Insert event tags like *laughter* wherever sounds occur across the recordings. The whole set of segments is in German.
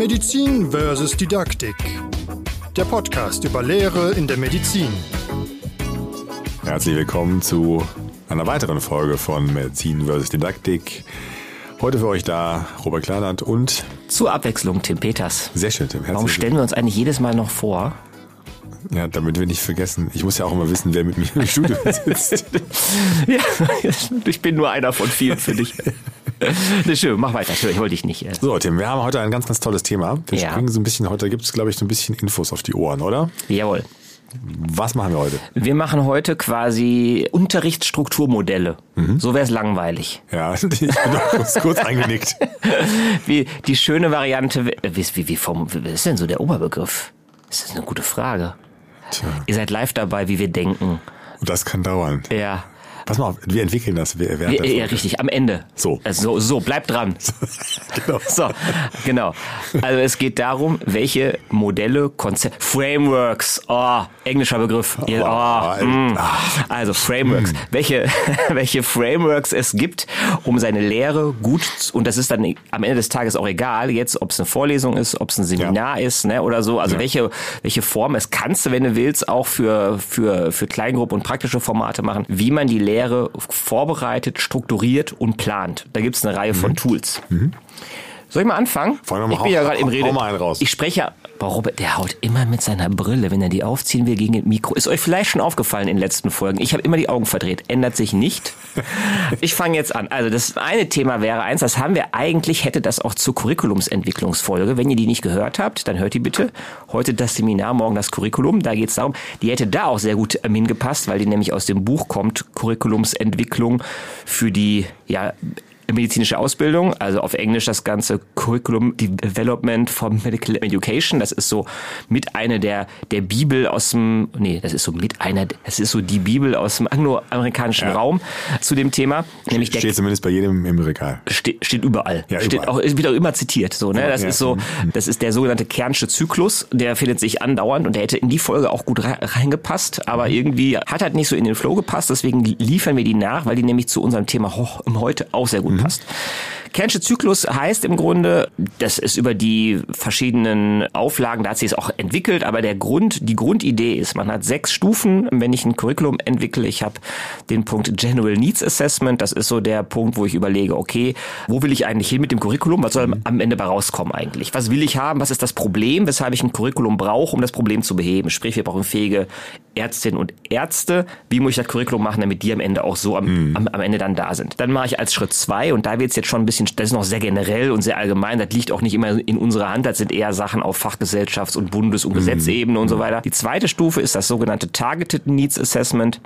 Medizin versus Didaktik. Der Podcast über Lehre in der Medizin. Herzlich willkommen zu einer weiteren Folge von Medizin versus Didaktik. Heute für euch da Robert Kleinert und Zur Abwechslung Tim Peters. sehr schön, Tim. Warum stellen wir uns eigentlich jedes Mal noch vor? Ja, damit wir nicht vergessen. Ich muss ja auch immer wissen, wer mit mir im Studio sitzt. *laughs* Ja, *laughs* ich bin nur einer von vielen für dich. *laughs* *laughs* Ne, schön, mach weiter. Ich wollte dich nicht. äh, So, Tim, wir haben heute ein ganz, ganz tolles Thema. Wir Ja. springen so ein bisschen, heute gibt es, glaube ich, so ein bisschen Infos auf die Ohren, oder? Jawohl. Was machen wir heute? Wir machen heute quasi Unterrichtsstrukturmodelle. So wäre es langweilig. Ja, *laughs* ich bin kurz, kurz *laughs* eingenickt. Wie die schöne Variante, wie, wie, wie, vom, was ist denn so der Oberbegriff? Das ist eine gute Frage. Tja, Ihr seid live dabei, wie wir denken. und das kann dauern. Ja. Pass mal auf, wir entwickeln das Ja, der ja, Folge. richtig, am Ende. So. Also, so, so, bleibt dran. *laughs* Genau. So, genau. Also es geht darum, welche Modelle, Konzepte, Frameworks, oh, englischer Begriff. Ja, Oh, oh, mm. Also Frameworks, welche, *laughs* welche Frameworks es gibt, um seine Lehre gut, zu- und das ist dann am Ende des Tages auch egal, jetzt ob es eine Vorlesung ist, ob es ein Seminar ist, ne, oder so. Also Ja. welche, welche Form, es kannst du, wenn du willst, auch für, für, für Kleingruppen und praktische Formate machen, wie man die Lehre vorbereitet, strukturiert und plant. Da gibt es eine Reihe von Tools. Soll ich mal anfangen? Mal, ich bin ja hau- gerade im hau- Rede. hau mal einen raus. Ich spreche ja, Boah, Robert, der haut immer mit seiner Brille, wenn er die aufziehen will, gegen das Mikro. Ist euch vielleicht schon aufgefallen in den letzten Folgen. Ich habe immer die Augen verdreht. Ändert sich nicht. *laughs* Ich fange jetzt an. Also das eine Thema wäre eins, das haben wir eigentlich, hätte das auch zur Curriculumsentwicklungsfolge. Wenn ihr die nicht gehört habt, dann hört die bitte. Heute das Seminar, morgen das Curriculum. Da geht es darum, die hätte da auch sehr gut ähm, hingepasst, weil die nämlich aus dem Buch kommt, Curriculumsentwicklung für die, ja, medizinische Ausbildung, also auf Englisch das ganze Curriculum Development for Medical Education. Das ist so mit einer der, der Bibel aus dem, nee, das ist so mit einer, das ist so die Bibel aus dem angloamerikanischen Ja. Raum zu dem Thema. Nämlich der Steht zumindest bei jedem im Regal. steht, steht überall. Ja, steht überall. auch, wird auch immer zitiert. So, ne? Das ja. ist so, das ist der sogenannte Kernsche Zyklus, der findet sich andauernd und der hätte in die Folge auch gut rei- reingepasst, aber Mhm. irgendwie hat halt nicht so in den Flow gepasst, deswegen liefern wir die nach, weil die nämlich zu unserem Thema heute auch sehr Mhm. gut passt. Kernsche Zyklus heißt im Grunde, das ist über die verschiedenen Auflagen, da hat sich es auch entwickelt, aber der Grund, die Grundidee ist, man hat sechs Stufen, wenn ich ein Curriculum entwickle. Ich habe den Punkt General Needs Assessment, das ist so der Punkt, wo ich überlege, okay, wo will ich eigentlich hin mit dem Curriculum? Was soll am Ende bei rauskommen eigentlich? Was will ich haben? Was ist das Problem, weshalb ich ein Curriculum brauche, um das Problem zu beheben? Sprich, wir brauchen fähige Ärztinnen und Ärzte. Wie muss ich das Curriculum machen, damit die am Ende auch so am, am, am Ende dann da sind? Dann mache ich als Schritt zwei und da wird es jetzt schon ein bisschen, das ist noch sehr generell und sehr allgemein. Das liegt auch nicht immer in unserer Hand. Das sind eher Sachen auf Fachgesellschafts- und Bundes- und Gesetzebene und so weiter. Die zweite Stufe ist das sogenannte Targeted Needs Assessment.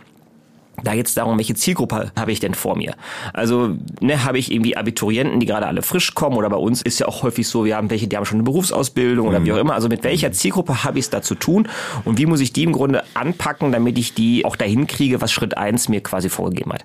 Da geht es darum, welche Zielgruppe habe ich denn vor mir? Also ne, habe ich irgendwie Abiturienten, die gerade alle frisch kommen oder bei uns ist ja auch häufig so, wir haben welche, die haben schon eine Berufsausbildung oder wie auch immer. Also mit welcher Zielgruppe habe ich es da zu tun und wie muss ich die im Grunde anpacken, damit ich die auch dahin kriege, was Schritt eins mir quasi vorgegeben hat.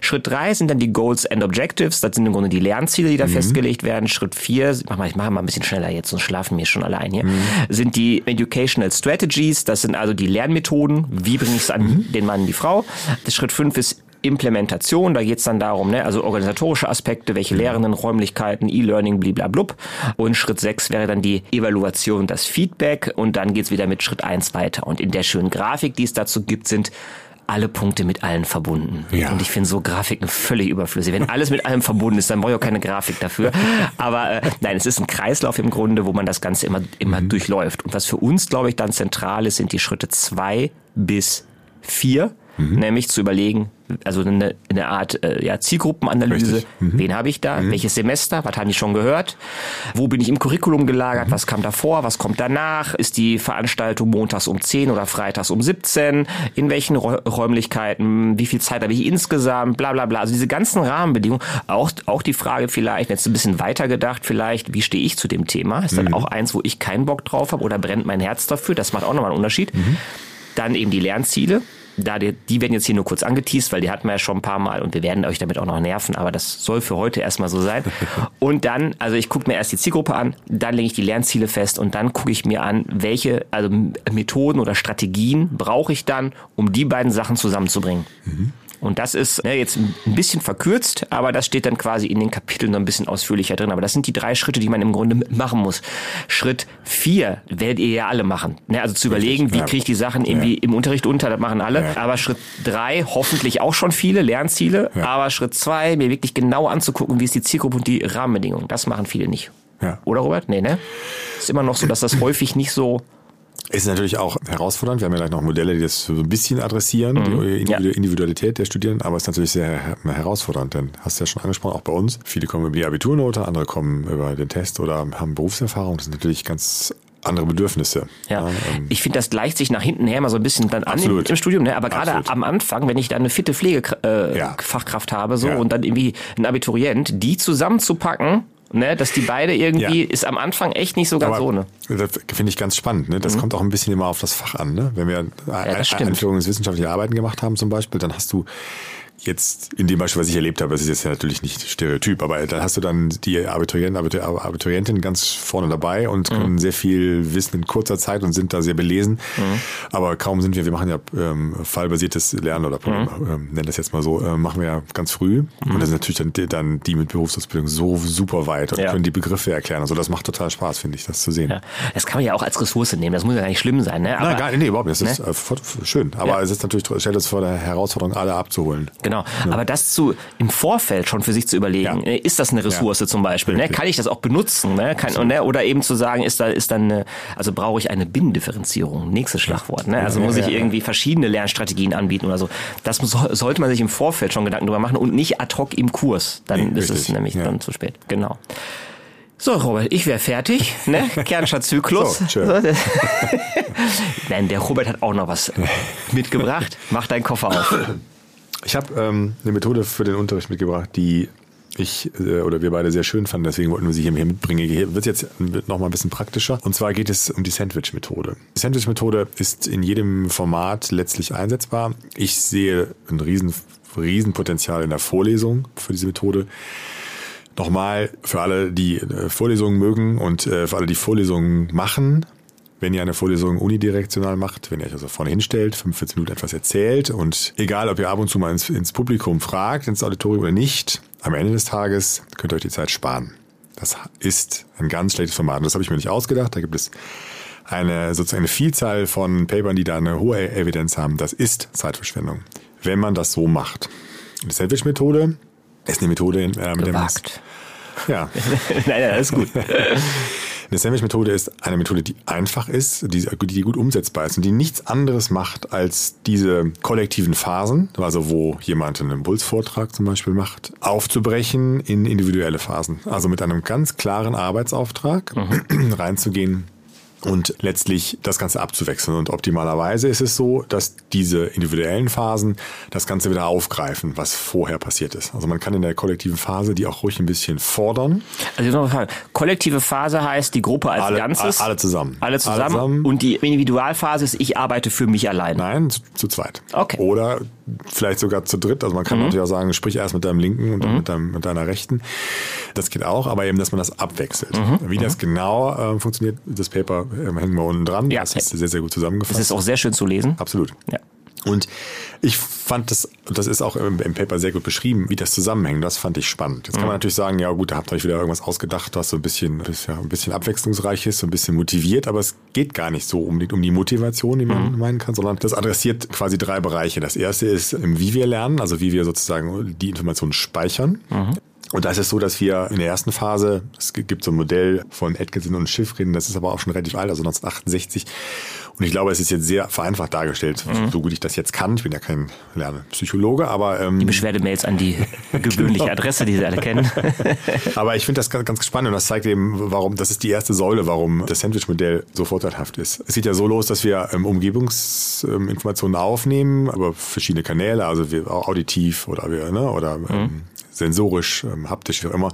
Schritt drei sind dann die Goals and Objectives, das sind im Grunde die Lernziele, die da festgelegt werden. Schritt vier, mach mal, ich mache mal ein bisschen schneller jetzt, sonst schlafen wir schon alle ein hier, sind die Educational Strategies, das sind also die Lernmethoden, wie bringe ich es an den Mann, die Frau. Schritt fünf ist Implementation, da geht es dann darum, ne, also organisatorische Aspekte, welche Lehrenden, Räumlichkeiten, E-Learning, bliblablub. Und Schritt sechs wäre dann die Evaluation, das Feedback und dann geht's wieder mit Schritt eins weiter. Und in der schönen Grafik, die es dazu gibt, sind alle Punkte mit allen verbunden. Ja. Und ich finde so Grafiken völlig überflüssig. Wenn alles mit allem verbunden ist, dann brauche ich auch keine Grafik dafür. Aber äh, nein, es ist ein Kreislauf im Grunde, wo man das Ganze immer, immer durchläuft. Und was für uns, glaube ich, dann zentral ist, sind die Schritte zwei bis vier. Nämlich zu überlegen, also eine, eine Art äh, ja, Zielgruppenanalyse. Mhm. Wen habe ich da? Welches Semester? Was haben die schon gehört? Wo bin ich im Curriculum gelagert? Was kam davor? Was kommt danach? Ist die Veranstaltung montags um 10 oder freitags um 17? In welchen Räu- Räumlichkeiten? Wie viel Zeit habe ich insgesamt? Bla bla bla. Also diese ganzen Rahmenbedingungen. Auch, auch die Frage vielleicht, jetzt ein bisschen weiter gedacht, vielleicht, wie stehe ich zu dem Thema? Ist dann auch eins, wo ich keinen Bock drauf habe oder brennt mein Herz dafür? Das macht auch nochmal einen Unterschied. Dann eben die Lernziele. Da die, die werden jetzt hier nur kurz angeteased, weil die hatten wir ja schon ein paar Mal und wir werden euch damit auch noch nerven, aber das soll für heute erstmal so sein. *laughs* Und dann, also ich gucke mir erst die Zielgruppe an, dann lege ich die Lernziele fest und dann gucke ich mir an, welche also Methoden oder Strategien brauche ich dann, um die beiden Sachen zusammenzubringen. Und das ist ne, jetzt ein bisschen verkürzt, aber das steht dann quasi in den Kapiteln noch ein bisschen ausführlicher drin. Aber das sind die drei Schritte, die man im Grunde machen muss. Schritt vier werdet ihr ja alle machen. Ne, also zu überlegen, wie ja. kriege ich die Sachen irgendwie im Unterricht unter, das machen alle. Ja. Aber Schritt drei hoffentlich auch schon viele Lernziele. Ja. Aber Schritt zwei mir wirklich genau anzugucken, wie ist die Zielgruppe und die Rahmenbedingungen. Das machen viele nicht. Ja. Oder Robert? Nee, ne? Ist immer noch so, dass das *laughs* häufig nicht so Ist natürlich auch herausfordernd. Wir haben ja gleich noch Modelle, die das so ein bisschen adressieren, die Mhm. Ja. Individualität der Studierenden, aber es ist natürlich sehr her- herausfordernd, denn hast du ja schon angesprochen, auch bei uns. Viele kommen über die Abiturnote, andere kommen über den Test oder haben Berufserfahrung. Das sind natürlich ganz andere Bedürfnisse. Ja, ähm, ich finde, das gleicht sich nach hinten her mal so ein bisschen dann an im, im Studium, ne? aber gerade am Anfang, wenn ich dann eine fitte Pflegefachkraft äh, Ja. Habe so Ja. und dann irgendwie ein Abiturient, die zusammenzupacken, ne, dass die beide irgendwie, Ja. ist am Anfang echt nicht so ganz aber so, ne? Das finde ich ganz spannend. Ne? Das kommt auch ein bisschen immer auf das Fach an. Ne? Wenn wir ein- das stimmt. einführungswissenschaftliche Arbeiten gemacht haben zum Beispiel, dann hast du jetzt in dem Beispiel, was ich erlebt habe, das ist jetzt ja natürlich nicht Stereotyp, aber dann hast du dann die Abiturienten, Abitur, Abiturientinnen ganz vorne dabei und Mhm. können sehr viel wissen in kurzer Zeit und sind da sehr belesen. Mhm. Aber kaum sind wir, wir machen ja ähm, fallbasiertes Lernen oder Mhm. ähm, nennen das jetzt mal so, äh, machen wir ja ganz früh. Und das sind natürlich dann, die- dann die mit Berufsausbildung so super weit und Ja. können die Begriffe erklären. Also das macht total Spaß, finde ich, das zu sehen. Ja. Das kann man ja auch als Ressource nehmen, das muss ja gar nicht schlimm sein, ne? Aber, Nein, gar nicht, nee, überhaupt nicht. Das ist äh, schön. Aber Ja. es ist natürlich, stellt es vor der Herausforderung, alle abzuholen. Genau, aber das zu im Vorfeld schon für sich zu überlegen, Ja. äh, ist das eine Ressource zum Beispiel? Ne? Kann ich das auch benutzen? Ne? Kann, und, ne? Oder eben zu sagen, ist da ist dann eine, also brauche ich eine Binnendifferenzierung, nächstes Schlagwort. Ne? Also Ja, muss ich ja, ja. irgendwie verschiedene Lernstrategien anbieten oder so. Das muss, sollte man sich im Vorfeld schon Gedanken drüber machen und nicht ad hoc im Kurs. Dann Nee, ist es richtig, nämlich ja. dann zu spät. Genau. So, Robert, ich wäre fertig. *laughs* Ne? Kernscher Zyklus. So, schön. das- *laughs* Nein, der Robert hat auch noch was mitgebracht. Mach deinen Koffer auf. *laughs* Ich habe ähm, eine Methode für den Unterricht mitgebracht, die ich äh, oder wir beide sehr schön fanden, deswegen wollten wir sie hier mitbringen. Hier wird jetzt noch mal ein bisschen praktischer. Und zwar geht es um die Sandwich-Methode. Die Sandwich-Methode ist in jedem Format letztlich einsetzbar. Ich sehe ein riesen, riesen Potenzial in der Vorlesung für diese Methode. Nochmal für alle, die äh, Vorlesungen mögen und äh, für alle, die Vorlesungen machen, wenn ihr eine Vorlesung unidirektional macht, wenn ihr euch also vorne hinstellt, 45 Minuten etwas erzählt und egal, ob ihr ab und zu mal ins, ins Publikum fragt, ins Auditorium oder nicht, am Ende des Tages könnt ihr euch die Zeit sparen. Das ist ein ganz schlechtes Format. Und das habe ich mir nicht ausgedacht. Da gibt es eine sozusagen eine Vielzahl von Papern, die da eine hohe Evidenz haben. Das ist Zeitverschwendung, wenn man das so macht. Die Sandwich-Methode ist eine Methode, äh, mit der man Gewagt. ja, *laughs* nein, nein, alles gut. *laughs* Eine Sandwich-Methode ist eine Methode, die einfach ist, die, die gut umsetzbar ist und die nichts anderes macht als diese kollektiven Phasen, also wo jemand einen Impulsvortrag zum Beispiel macht, aufzubrechen in individuelle Phasen. Also mit einem ganz klaren Arbeitsauftrag *clears throat* reinzugehen und letztlich das Ganze abzuwechseln. Und optimalerweise ist es so, dass diese individuellen Phasen das Ganze wieder aufgreifen, was vorher passiert ist. Also man kann in der kollektiven Phase die auch ruhig ein bisschen fordern. Also noch eine Frage. Kollektive Phase heißt die Gruppe als Alle- Ganzes. alle zusammen. Alle zusammen. Alle zusammen. Und die Individualphase ist, ich arbeite für mich allein. Nein, zu, zu zweit. Okay. Oder vielleicht sogar zu dritt. Also man kann natürlich auch sagen, sprich erst mit deinem linken und dann mit, deinem, mit deiner rechten. Das geht auch, aber eben, dass man das abwechselt. Wie das genau äh, funktioniert, das Paper äh, hängen wir unten dran. Ja. Das ist sehr, sehr gut Das zusammengefasst. ist auch sehr schön zu lesen. Absolut. Ja. Und ich fand das, das ist auch im, im Paper sehr gut beschrieben, wie das zusammenhängt. Das fand ich spannend. Jetzt kann man natürlich sagen, ja gut, da habt ihr euch wieder irgendwas ausgedacht, was so ein bisschen, ja ein bisschen abwechslungsreich ist, so ein bisschen motiviert, aber es geht gar nicht so um die, um die Motivation, die man meinen kann, sondern das adressiert quasi drei Bereiche. Das erste ist, wie wir lernen, also wie wir sozusagen die Informationen speichern. Und da ist es so, dass wir in der ersten Phase, es gibt so ein Modell von Atkinson und Schiffrin, das ist aber auch schon relativ alt, also 1968. Und ich glaube, es ist jetzt sehr vereinfacht dargestellt, so gut ich das jetzt kann. Ich bin ja kein Lernpsychologe, aber ähm, Die Beschwerdemails an die *laughs* gewöhnliche Adresse, die Sie alle kennen. *laughs* aber ich finde das ganz, ganz spannend und das zeigt eben, warum, das ist die erste Säule, warum das Sandwich-Modell so vorteilhaft ist. Es geht ja so los, dass wir ähm, Umgebungsinformationen aufnehmen, aber verschiedene Kanäle, also wir auditiv oder wir, ne, oder ähm, sensorisch, ähm, haptisch, wie auch immer.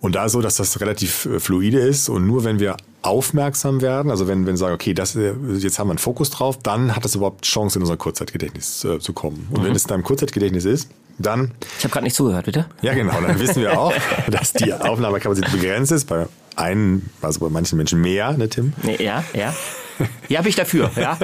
Und da ist so, dass das relativ äh, fluide ist und nur wenn wir aufmerksam werden, also wenn, wenn wir sagen, okay, das, äh, jetzt haben wir einen Fokus drauf, dann hat es überhaupt Chance, in unser Kurzzeitgedächtnis äh, zu kommen. Und wenn es in deinem Kurzzeitgedächtnis ist, dann Ich habe gerade nicht zugehört, bitte. ja, genau. Dann wissen wir auch, *laughs* dass die Aufnahmekapazität begrenzt ist. Bei einen, also bei manchen Menschen mehr, ne, Tim? Ja, ja. Ja, bin ich dafür, ja.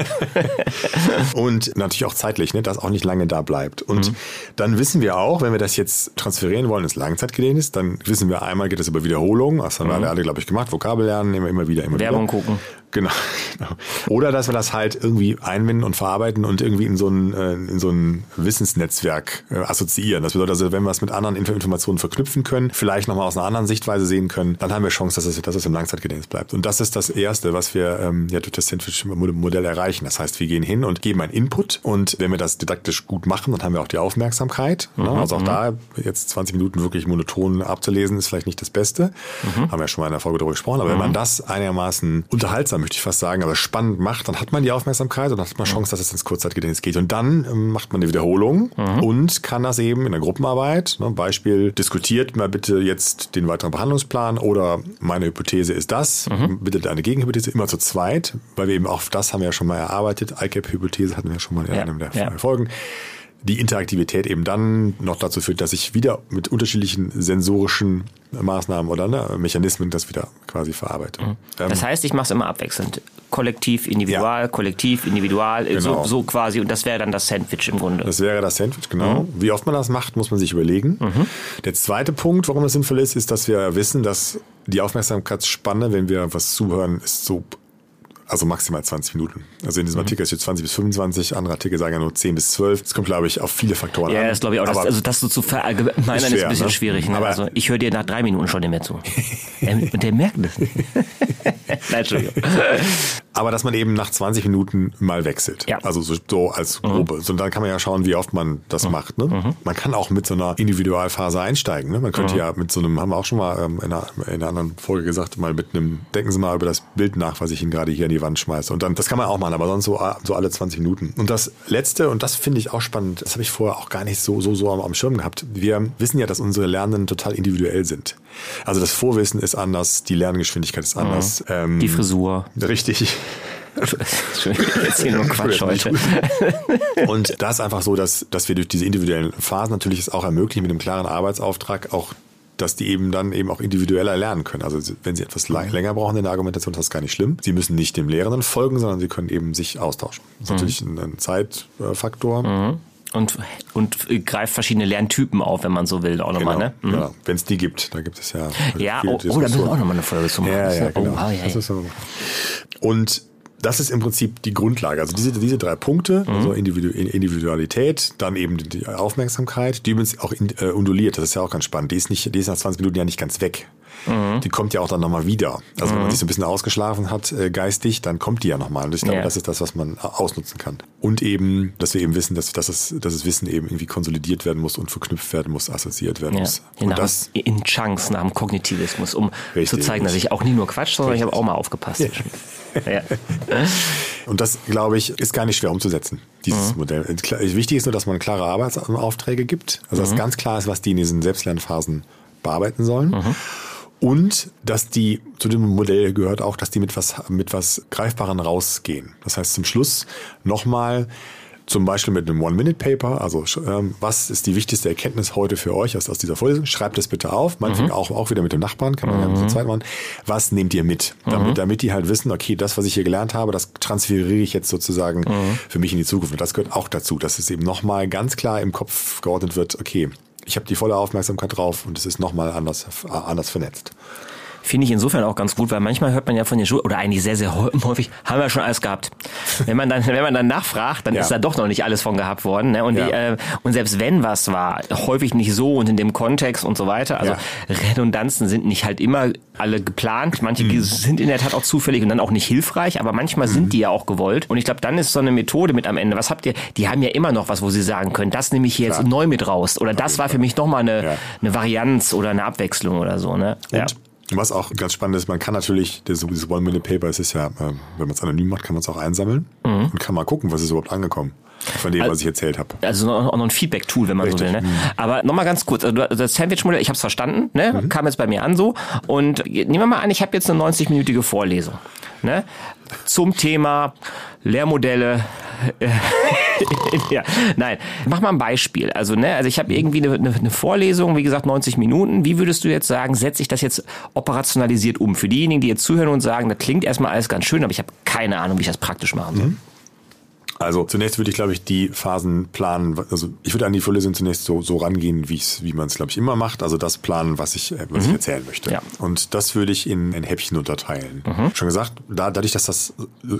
*laughs* und natürlich auch zeitlich, ne, dass auch nicht lange da bleibt. Und mhm. dann wissen wir auch, wenn wir das jetzt transferieren wollen ins Langzeitgedächtnis, dann wissen wir einmal geht es über Wiederholung, das haben mhm. wir alle, glaube ich, gemacht, Vokabel lernen, immer, immer wieder, immer Werbung wieder. gucken. Genau. Oder dass wir das halt irgendwie einbinden und verarbeiten und irgendwie in so ein, äh, in so ein Wissensnetzwerk äh, assoziieren. Das bedeutet also, wenn wir es mit anderen Informationen verknüpfen können, vielleicht nochmal aus einer anderen Sichtweise sehen können, dann haben wir Chance, dass es, dass es im Langzeitgedächtnis bleibt. Und das ist das Erste, was wir ähm, ja durch das Sandwich-Modell erreichen. Das heißt, wir gehen hin und geben einen Input und wenn wir das didaktisch gut machen, dann haben wir auch die Aufmerksamkeit. Ne? Mhm, also auch mhm. da jetzt 20 Minuten wirklich monoton abzulesen, ist vielleicht nicht das Beste. Mhm. Haben wir ja schon mal in der Folge darüber gesprochen. Aber wenn man das einigermaßen unterhaltsam möchte ich fast sagen, aber spannend macht, dann hat man die Aufmerksamkeit und dann hat man Chance, dass es ins Kurzzeitgedächtnis geht. Und dann ähm, macht man eine Wiederholung mhm. und kann das eben in der Gruppenarbeit, ne, Beispiel, diskutiert mal bitte jetzt den weiteren Behandlungsplan oder meine Hypothese ist das, mhm. bitte eine Gegenhypothese, immer zu zweit, weil wir eben auch das haben wir ja schon mal erarbeitet. ICAP-Hypothese hatten wir schon mal in ja, einem der ja. Folgen die Interaktivität eben dann noch dazu führt, dass ich wieder mit unterschiedlichen sensorischen Maßnahmen oder ne, Mechanismen das wieder quasi verarbeite. Mhm. Das ähm, heißt, ich mache es immer abwechselnd. Kollektiv, individual, ja. kollektiv, individual, genau. so, so, quasi. Und das wäre dann das Sandwich im Grunde. Das wäre das Sandwich, genau. Mhm. Wie oft man das macht, muss man sich überlegen. Mhm. Der zweite Punkt, warum das sinnvoll ist, ist, dass wir wissen, dass die Aufmerksamkeitsspanne, wenn wir was zuhören, ist so also maximal 20 Minuten. Also in diesem mhm. Artikel steht 20 bis 25, andere Artikel sagen ja nur 10 bis 12. Das kommt, glaube ich, auf viele Faktoren ja, an. Ja, das glaube ich auch. Das, also das so zu verallgemeinern ist, schwer, ist ein bisschen ne? schwierig. Ne? Aber also ich höre dir nach drei Minuten schon nicht mehr zu. Und *laughs* der merkt das. *laughs* Nein, Entschuldigung. Aber dass man eben nach 20 Minuten mal wechselt. Ja. Also so, so als mhm. Gruppe. Mhm. So, dann kann man ja schauen, wie oft man das mhm. macht. Ne? Mhm. Man kann auch mit so einer Individualphase einsteigen. Ne? Man könnte mhm. ja mit so einem, haben wir auch schon mal ähm, in, einer, in einer anderen Folge gesagt, mal mit einem, denken Sie mal über das Bild nach, was ich Ihnen gerade hier an die Wand schmeiße. Und dann, das kann man auch machen, aber sonst so, so alle 20 Minuten. Und das Letzte, und das finde ich auch spannend, das habe ich vorher auch gar nicht so, so, so am, am Schirm gehabt. Wir wissen ja, dass unsere Lernenden total individuell sind. Also das Vorwissen ist anders, die Lerngeschwindigkeit ist anders. Mhm. Ähm, die Frisur. Richtig. Jetzt hier nur *laughs* Quatsch heute. Und *laughs* da ist einfach so, dass, dass wir durch diese individuellen Phasen natürlich es auch ermöglichen, mit einem klaren Arbeitsauftrag auch dass die eben dann eben auch individueller lernen können. Also wenn sie etwas länger brauchen in der Argumentation, ist das gar nicht schlimm. Sie müssen nicht dem Lehrenden folgen, sondern sie können eben sich austauschen. Das ist mhm. natürlich ein, ein Zeitfaktor. Mhm und, und greift verschiedene Lerntypen auf, wenn man so will, auch nochmal, genau, ne? Mhm. Ja, wenn es die gibt, da gibt es ja. Ja, oh, oh, da müssen wir auch nochmal eine Folge zu machen. Ja, ja, genau. Oh, ja, ja. So. Und das ist im Prinzip die Grundlage. Also diese, diese drei Punkte, mhm. also Individualität, dann eben die Aufmerksamkeit, die übrigens auch äh, unduliert, das ist ja auch ganz spannend. Die ist nicht, die ist nach 20 Minuten ja nicht ganz weg. Mhm. Die kommt ja auch dann nochmal wieder. Also mhm. wenn man mhm. sich so ein bisschen ausgeschlafen hat, äh, geistig, dann kommt die ja nochmal. Und ich glaube, ja. das ist das, was man ausnutzen kann. Und eben, dass wir eben wissen, dass, dass, es, dass das Wissen eben irgendwie konsolidiert werden muss und verknüpft werden muss, assoziiert werden ja. muss. Und nach, das in Chunks nach dem Kognitivismus, um richtig, zu zeigen, dass ich auch nie nur Quatsch, sondern richtig. ich habe auch mal aufgepasst. Ja. *laughs* ja. *laughs* Und das, glaube ich, ist gar nicht schwer umzusetzen, dieses mhm. Modell. Wichtig ist nur, dass man klare Arbeitsaufträge gibt. Also dass mhm. ganz klar ist, was die in diesen Selbstlernphasen bearbeiten sollen. Mhm. Und dass die, zu dem Modell gehört auch, dass die mit was, mit was Greifbaren rausgehen. Das heißt, zum Schluss nochmal zum Beispiel mit einem One-Minute-Paper, also ähm, was ist die wichtigste Erkenntnis heute für euch aus, aus dieser Vorlesung? Schreibt es bitte auf, meinetwegen mhm. auch, auch wieder mit dem Nachbarn, kann man mhm. ja so zweit machen. Was nehmt ihr mit? Damit, mhm. damit die halt wissen, okay, das, was ich hier gelernt habe, das transferiere ich jetzt sozusagen mhm. für mich in die Zukunft. Und das gehört auch dazu, dass es eben nochmal ganz klar im Kopf geordnet wird, okay, ich habe die volle Aufmerksamkeit drauf und es ist nochmal anders, anders vernetzt finde ich insofern auch ganz gut, weil manchmal hört man ja von den Schulen, oder eigentlich sehr, sehr *laughs* häufig, haben wir schon alles gehabt. Wenn man dann, wenn man dann nachfragt, dann ja. ist da doch noch nicht alles von gehabt worden. Ne? Und, ja. die, äh, und selbst wenn was war, häufig nicht so und in dem Kontext und so weiter. Also ja. Redundanzen sind nicht halt immer alle geplant. Manche mhm. sind in der Tat auch zufällig und dann auch nicht hilfreich, aber manchmal mhm. sind die ja auch gewollt. Und ich glaube, dann ist so eine Methode mit am Ende. Was habt ihr? Die haben ja immer noch was, wo sie sagen können, das nehme ich jetzt Klar. neu mit raus. Oder das war für mich nochmal eine, eine Varianz oder eine Abwechslung oder so. Ne? Und ja. Was auch ganz spannend ist, man kann natürlich, dieses One-Minute-Paper, es ist ja, ähm, wenn man es anonym macht, kann man es auch einsammeln mhm. und kann mal gucken, was ist überhaupt angekommen. Von dem, also, was ich erzählt habe. Also auch noch ein Feedback-Tool, wenn man Richtig. so will. Ne? Mhm. Aber nochmal ganz kurz, also das Sandwich-Modell, ich habe es verstanden, ne? Mhm. kam jetzt bei mir an so. Und nehmen wir mal an, ich habe jetzt eine 90-minütige Vorlesung. Ne? Zum Thema Lehrmodelle. *laughs* ja, nein, mach mal ein Beispiel. Also, ne, also ich habe irgendwie eine, eine, Vorlesung, wie gesagt, 90 Minuten. Wie würdest du jetzt sagen, setze ich das jetzt operationalisiert um? Für diejenigen, die jetzt zuhören und sagen, das klingt erstmal alles ganz schön, aber ich habe keine Ahnung, wie ich das praktisch machen soll. Mhm. Also zunächst würde ich, glaube ich, die Phasen planen. Also ich würde an die Vorlesung zunächst so, so rangehen, wie, wie man es, glaube ich, immer macht. Also das planen, was ich, äh, was mhm. ich erzählen möchte. Ja. Und das würde ich in, in Häppchen unterteilen. Mhm. Schon gesagt, da, dadurch, dass das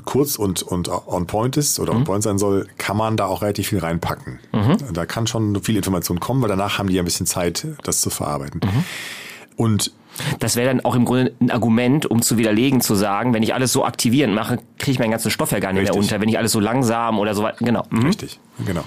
kurz und, und on point ist oder mhm. on point sein soll, kann man da auch relativ viel reinpacken. Mhm. Da kann schon viel Information kommen, weil danach haben die ja ein bisschen Zeit, das zu verarbeiten. Mhm. Und das wäre dann auch im Grunde ein Argument, um zu widerlegen, zu sagen, wenn ich alles so aktivierend mache, kriege ich meinen ganzen Stoff ja gar nicht Richtig. mehr unter. Wenn ich alles so langsam oder so weiter. Genau. Mhm. Richtig, genau.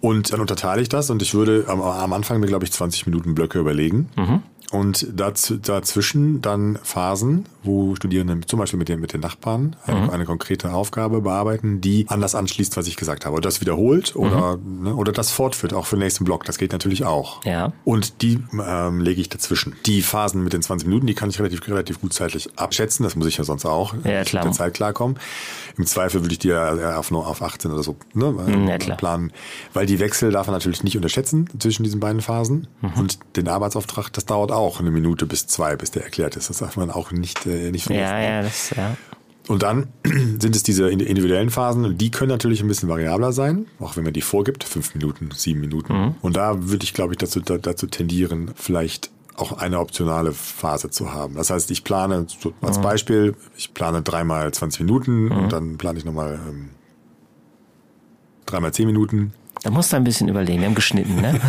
Und dann unterteile ich das und ich würde am, am Anfang mir, glaube ich, 20 Minuten Blöcke überlegen. Mhm. Und daz, dazwischen dann Phasen, wo Studierende zum Beispiel mit den, mit den Nachbarn mhm. eine konkrete Aufgabe bearbeiten, die an das anschließt, was ich gesagt habe. Oder das wiederholt oder, mhm. ne, oder das fortführt, auch für den nächsten Block. Das geht natürlich auch. Ja. Und die ähm, lege ich dazwischen. Die Phasen mit den 20 Minuten, die kann ich relativ, relativ gut zeitlich abschätzen. Das muss ich ja sonst auch ja, klar. mit der Zeit klarkommen. Im Zweifel würde ich die ja auf, nur auf 18 oder so ne, ja, klar. planen. Weil die Wechsel darf man natürlich nicht unterschätzen zwischen diesen beiden Phasen. Mhm. Und den Arbeitsauftrag, das dauert auch auch eine Minute bis zwei, bis der erklärt ist. Das darf man auch nicht, äh, nicht vergessen. Ja, ja, das, ja. Und dann *clears throat* sind es diese individuellen Phasen und die können natürlich ein bisschen variabler sein, auch wenn man die vorgibt, fünf Minuten, sieben Minuten. Mhm. Und da würde ich, glaube ich, dazu, dazu tendieren, vielleicht auch eine optionale Phase zu haben. Das heißt, ich plane so als mhm. Beispiel, ich plane dreimal 20 Minuten mhm. und dann plane ich nochmal ähm, dreimal zehn Minuten. Da musst du ein bisschen überlegen. Wir haben geschnitten, ne?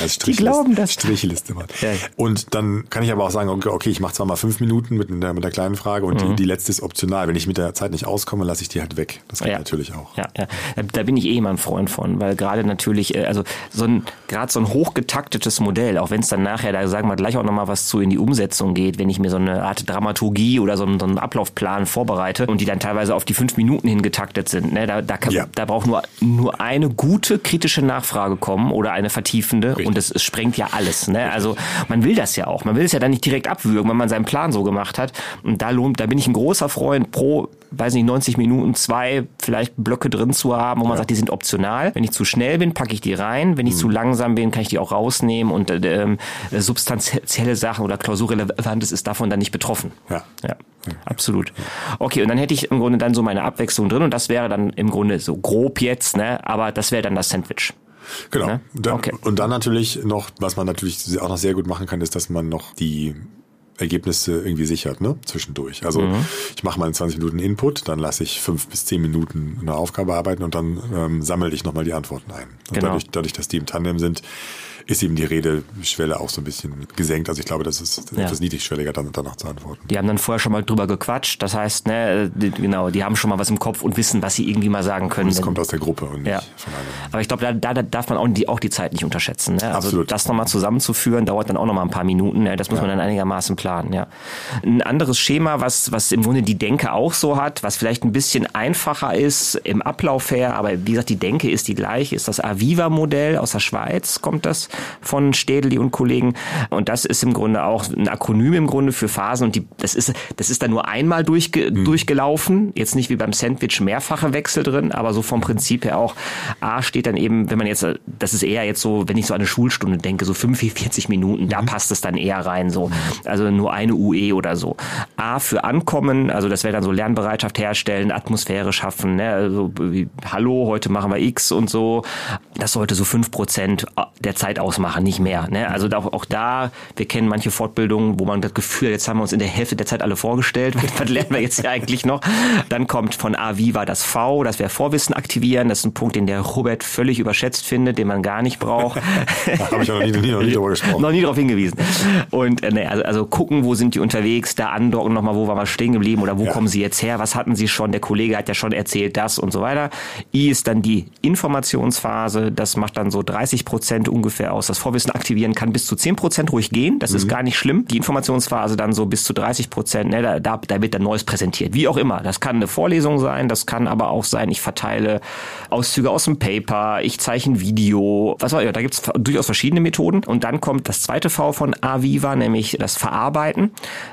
als Die glauben das. Strichliste machen. Ja. Und dann kann ich aber auch sagen, okay, ich mache zwar mal fünf Minuten mit einer, mit einer kleinen Frage und mhm. die, die, letzte ist optional. Wenn ich mit der Zeit nicht auskomme, lasse ich die halt weg. Das geht ja. natürlich auch. Ja, ja. Da bin ich eh immer ein Freund von, weil gerade natürlich, äh, also so ein, gerade so ein hochgetaktetes Modell, auch wenn es dann nachher, da sagen wir gleich auch nochmal was zu in die Umsetzung geht, wenn ich mir so eine Art Dramaturgie oder so einen, so einen Ablaufplan vorbereite und die dann teilweise auf die fünf Minuten hingetaktet sind, ne, da, da, kann, ja. da braucht nur, nur eine gute kritische Nachfrage kommen oder eine vertiefende Richtig. und es, es sprengt ja alles. Ne? Also man will das ja auch. Man will es ja dann nicht direkt abwürgen, wenn man seinen Plan so gemacht hat. Und da lohnt, da bin ich ein großer Freund pro weiß nicht, 90 Minuten zwei vielleicht Blöcke drin zu haben, wo man ja. sagt, die sind optional. Wenn ich zu schnell bin, packe ich die rein. Wenn ich mhm. zu langsam bin, kann ich die auch rausnehmen und äh, äh, substanzielle Sachen oder Klausurrelevantes ist davon dann nicht betroffen. Ja. ja. Absolut. Okay, und dann hätte ich im Grunde dann so meine Abwechslung drin und das wäre dann im Grunde so grob jetzt, ne? Aber das wäre dann das Sandwich. Genau. Ne? Okay. Und dann natürlich noch, was man natürlich auch noch sehr gut machen kann, ist, dass man noch die Ergebnisse irgendwie sichert, ne? Zwischendurch. Also mhm. ich mache mal 20 Minuten Input, dann lasse ich fünf bis zehn Minuten eine Aufgabe arbeiten und dann ähm, sammle ich nochmal die Antworten ein. Und genau. dadurch, dadurch, dass die im Tandem sind, ist eben die Redeschwelle auch so ein bisschen gesenkt. Also ich glaube, das ist ja. etwas niedrigschwelliger, dann danach zu antworten. Die haben dann vorher schon mal drüber gequatscht. Das heißt, ne, die, genau, die haben schon mal was im Kopf und wissen, was sie irgendwie mal sagen können. Und das kommt aus der Gruppe und ja. nicht von einem. Aber ich glaube, da, da, da darf man auch die, auch die Zeit nicht unterschätzen. Ne? Also Absolut. das nochmal zusammenzuführen, dauert dann auch nochmal ein paar Minuten. Ne? Das muss ja. man dann einigermaßen planen. Ja. Ein anderes Schema, was, was im Grunde die Denke auch so hat, was vielleicht ein bisschen einfacher ist im Ablauf her, aber wie gesagt, die Denke ist die gleiche, ist das Aviva-Modell aus der Schweiz, kommt das von Städeli und Kollegen. Und das ist im Grunde auch ein Akronym im Grunde für Phasen. Und die, das ist, das ist dann nur einmal durchge, mhm. durchgelaufen. Jetzt nicht wie beim Sandwich mehrfache Wechsel drin, aber so vom Prinzip her auch. A steht dann eben, wenn man jetzt, das ist eher jetzt so, wenn ich so an eine Schulstunde denke, so 45 Minuten, mhm. da passt es dann eher rein, so. Also nur eine UE oder so. A für Ankommen, also das wäre dann so Lernbereitschaft herstellen, Atmosphäre schaffen, ne? also wie, hallo, heute machen wir X und so. Das sollte so fünf Prozent der Zeit ausmachen, nicht mehr. Ne? Also auch, auch da, wir kennen manche Fortbildungen, wo man das Gefühl, jetzt haben wir uns in der Hälfte der Zeit alle vorgestellt, *laughs* was lernen wir jetzt hier eigentlich noch? Dann kommt von Aviva das V, das wäre Vorwissen aktivieren, das ist ein Punkt, den der Robert völlig überschätzt findet, den man gar nicht braucht. *laughs* da habe ich noch nie, noch nie, noch nie darüber gesprochen. noch nie darauf hingewiesen. Und äh, ne, also, also gucken, wo sind die unterwegs, da andocken nochmal, wo waren wir stehen geblieben oder wo ja. kommen sie jetzt her, was hatten sie schon, der Kollege hat ja schon erzählt das und so weiter. I ist dann die Informationsphase, das macht dann so 30 Prozent ungefähr aus, das Vorwissen aktivieren kann bis zu 10 Prozent ruhig gehen. Das mhm. ist gar nicht schlimm. Die Informationsphase dann so bis zu 30 Prozent, ne, da, da, da wird dann Neues präsentiert. Wie auch immer. Das kann eine Vorlesung sein, das kann aber auch sein, ich verteile Auszüge aus dem Paper, ich zeichne Video, was auch immer. Da gibt es durchaus verschiedene Methoden. Und dann kommt das zweite V von Aviva, nämlich das Verarbeiten.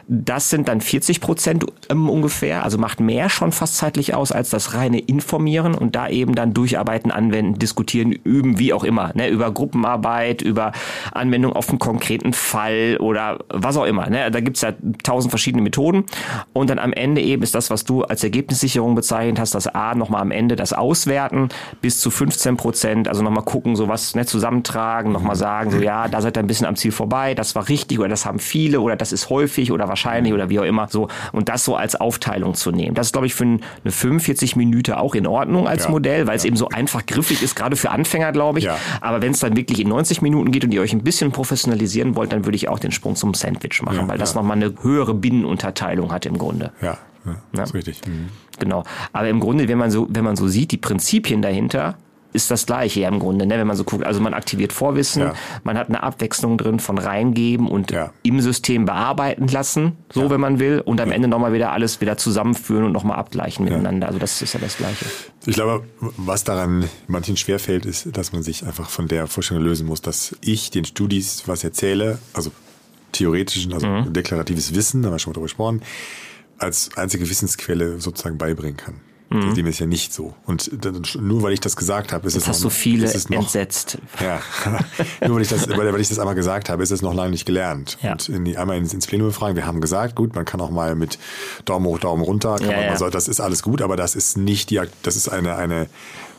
Das sind dann 40 Prozent ähm, ungefähr, also macht mehr schon fast zeitlich aus als das reine Informieren und da eben dann durcharbeiten, anwenden, diskutieren, üben, wie auch immer, ne, über Gruppenarbeit, über Anwendung auf einen konkreten Fall oder was auch immer. Ne? Da gibt's ja tausend verschiedene Methoden und dann am Ende eben ist das, was du als Ergebnissicherung bezeichnet hast, das A nochmal am Ende das Auswerten bis zu 15 Prozent, also nochmal gucken, so was ne, zusammentragen, nochmal sagen, so ja, da seid ihr ein bisschen am Ziel vorbei, das war richtig oder das haben viele oder das ist häufig oder wahrscheinlich oder wie auch immer so und das so als Aufteilung zu nehmen. Das ist, glaube ich, für eine 45 Minuten auch in Ordnung als Ja. Modell, weil es Ja. eben so einfach griffig ist, gerade für Anfänger, glaube ich. Ja. Aber wenn es dann wirklich in 90 Minuten geht und ihr euch ein bisschen professionalisieren wollt, dann würde ich auch den Sprung zum Sandwich machen, Ja, weil das ja. nochmal eine höhere Binnenunterteilung hat im Grunde. Ja, ja, Ja. ist richtig. Mhm. Genau. Aber im Grunde, wenn man so, wenn man so sieht, die Prinzipien dahinter ist das gleiche ja im Grunde, ne? wenn man so guckt. Also man aktiviert Vorwissen, Ja. man hat eine Abwechslung drin von reingeben und Ja. im System bearbeiten lassen, so wenn man will, und am Ende nochmal wieder alles wieder zusammenführen und nochmal abgleichen miteinander. Also das ist ja das Gleiche. Ich glaube, was daran manchen schwerfällt, ist, dass man sich einfach von der Vorstellung lösen muss, dass ich den Studis was erzähle, also theoretischen, also Mhm. deklaratives Wissen, da haben wir schon mal drüber gesprochen, als einzige Wissensquelle sozusagen beibringen kann. Dem ist ja nicht so. Und dann- nur weil ich das gesagt habe, ist Mhm. Jetzt es hast noch, du viele ist noch, entsetzt. Ja, *laughs* nur weil ich, das, weil, weil ich das einmal gesagt habe, ist es noch lange nicht gelernt. Ja. Und in die, einmal ins, ins Plenum befragen, wir haben gesagt, gut, man kann auch mal mit Daumen hoch, Daumen runter, kann Ja, man, ja. man soll, das ist alles gut, aber das ist nicht die, das ist eine, eine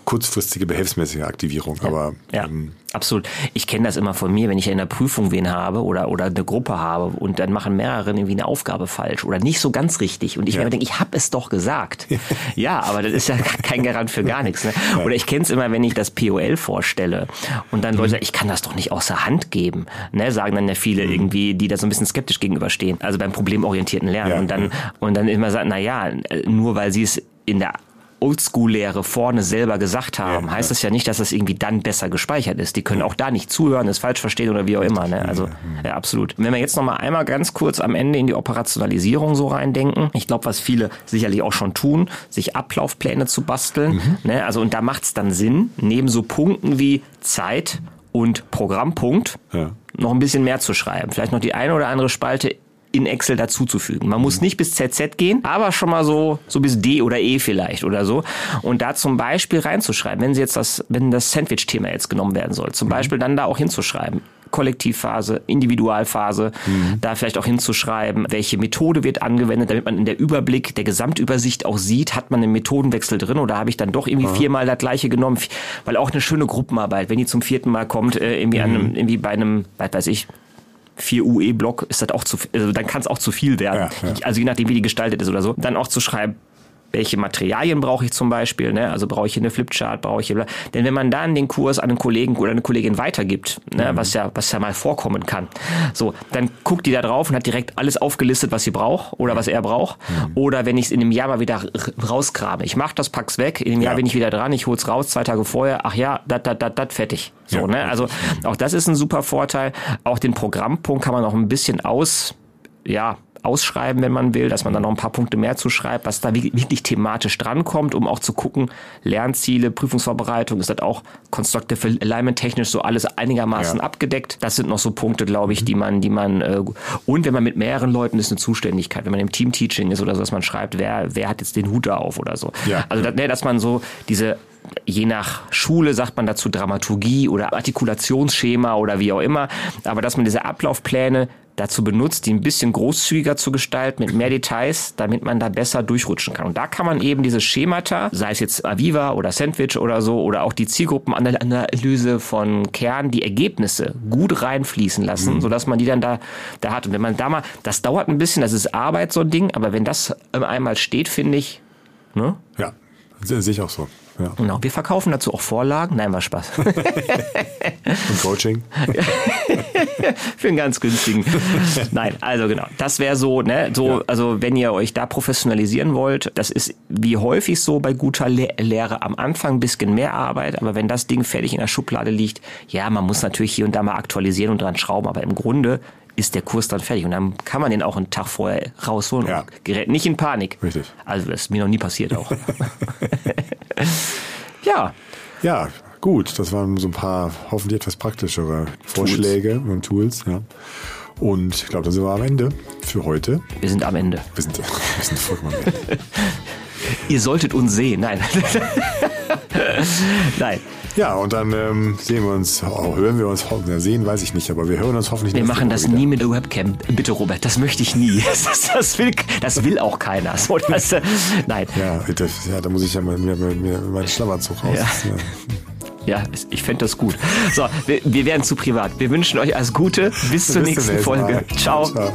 kurzfristige behelfsmäßige Aktivierung. Aber Ja, ähm, absolut. Ich kenne das immer von mir, wenn ich in der Prüfung wen habe oder, oder eine Gruppe habe und dann machen mehrere irgendwie eine Aufgabe falsch oder nicht so ganz richtig und ich Ja. mir denke, ich habe es doch gesagt. *laughs* ja, aber das ist ja kein Garant für gar nichts. Ne? Oder ich kenne es immer, wenn ich das POL vorstelle und dann Mhm. Leute sagen, ich kann das doch nicht außer Hand geben. Ne? Sagen dann ja viele Mhm. irgendwie, die da so ein bisschen skeptisch gegenüberstehen. Also beim problemorientierten Lernen. Ja, und dann, und dann immer sagen, na ja, nur weil sie es in der Oldschool-Lehre vorne selber gesagt haben, Ja, heißt das ja nicht, dass das irgendwie dann besser gespeichert ist. Die können auch da nicht zuhören, es falsch verstehen oder wie auch immer. Ne? Also ja, absolut. Wenn wir jetzt noch mal einmal ganz kurz am Ende in die Operationalisierung so reindenken, ich glaube, was viele sicherlich auch schon tun, sich Ablaufpläne zu basteln. Ne? Also und da macht es dann Sinn, neben so Punkten wie Zeit und Programmpunkt Ja. noch ein bisschen mehr zu schreiben. Vielleicht noch die eine oder andere Spalte in Excel dazuzufügen. Man muss nicht bis ZZ gehen, aber schon mal so, so bis D oder E vielleicht oder so. Und da zum Beispiel reinzuschreiben, wenn Sie jetzt das, wenn das Sandwich-Thema jetzt genommen werden soll, zum Beispiel dann da auch hinzuschreiben. Kollektivphase, Individualphase, da vielleicht auch hinzuschreiben, welche Methode wird angewendet, damit man in der Überblick, der Gesamtübersicht auch sieht, hat man einen Methodenwechsel drin oder habe ich dann doch irgendwie viermal das gleiche genommen, weil auch eine schöne Gruppenarbeit, wenn die zum vierten Mal kommt, äh, irgendwie an einem, irgendwie bei einem, was weiß ich, 4 UE-Block ist das auch zu viel, also dann kann es auch zu viel werden. Ja, ja. Also je nachdem, wie die gestaltet ist oder so. Dann auch zu schreiben, welche Materialien brauche ich zum Beispiel, ne? Also brauche ich hier eine Flipchart, brauche ich hier, denn wenn man dann den Kurs an einen Kollegen oder eine Kollegin weitergibt, ne, was ja, was ja mal vorkommen kann, so, dann guckt die da drauf und hat direkt alles aufgelistet, was sie braucht oder was er braucht. Oder wenn ich es in einem Jahr mal wieder rausgrabe, ich mache das, pack's weg, in einem Jahr Ja. bin ich wieder dran, ich hol's raus, zwei Tage vorher, ach ja, dat, dat, dat, dat, fertig. So, Ja, ne? Also auch das ist ein super Vorteil. Auch den Programmpunkt kann man noch ein bisschen aus, ja, ausschreiben, wenn man will, dass man dann noch ein paar Punkte mehr zuschreibt, was da wirklich thematisch drankommt, um auch zu gucken, Lernziele, Prüfungsvorbereitung, ist das auch Constructive Alignment technisch so alles einigermaßen Ja. abgedeckt. Das sind noch so Punkte, glaube ich, die man, die man, äh, und wenn man mit mehreren Leuten ist eine Zuständigkeit, wenn man im Team-Teaching ist oder so, dass man schreibt, wer, wer hat jetzt den Hut da auf oder so. Ja. Also, dass, ne, dass man so diese, je nach Schule sagt man dazu Dramaturgie oder Artikulationsschema oder wie auch immer, aber dass man diese Ablaufpläne dazu benutzt, die ein bisschen großzügiger zu gestalten, mit mehr Details, damit man da besser durchrutschen kann. Und da kann man eben diese Schemata, sei es jetzt Aviva oder Sandwich oder so, oder auch die Zielgruppenanalyse von Kern, die Ergebnisse gut reinfließen lassen, sodass man die dann da, da hat. Und wenn man da mal, das dauert ein bisschen, das ist Arbeit, so ein Ding, aber wenn das einmal steht, finde ich, ne? ja, sehe ich auch so. Ja. Genau, wir verkaufen dazu auch Vorlagen. Nein, war Spaß. *laughs* Und Coaching? *laughs* Für einen ganz günstigen. Nein, also genau. Das wäre so, ne, so, Ja. also wenn ihr euch da professionalisieren wollt, das ist wie häufig so bei guter Le Lehre am Anfang ein bisschen mehr Arbeit, aber wenn das Ding fertig in der Schublade liegt, ja, man muss natürlich hier und da mal aktualisieren und dran schrauben, aber im Grunde ist der Kurs dann fertig und dann kann man den auch einen Tag vorher rausholen Ja. und gerät nicht in Panik. Richtig. Also das ist mir noch nie passiert auch. *laughs* *laughs* ja, Ja, gut. Das waren so ein paar hoffentlich etwas praktischere Vorschläge und Tools. Ja. Und ich glaube, da sind wir am Ende für heute. Wir sind am Ende. Wir sind, *laughs* wir sind vollkommen am Ende. *laughs* Ihr solltet uns sehen. Nein. Nein. Ja, und dann ähm, sehen wir uns, oh, hören wir uns, ja, sehen weiß ich nicht, aber wir hören uns hoffentlich Wir machen das wieder. nie mit der Webcam. Bitte, Robert, das möchte ich nie. *laughs* Das, das, will, das will auch keiner. So, das, äh, nein. Ja, das, ja, da muss ich ja mal mir, mir, mir meinen Schlafanzug raus. Ja. Ja, ich fände das gut. So, wir, wir werden zu privat. Wir wünschen euch alles Gute. Bis zur Bis nächsten nächsten Folge. Mal. Ciao. Ciao.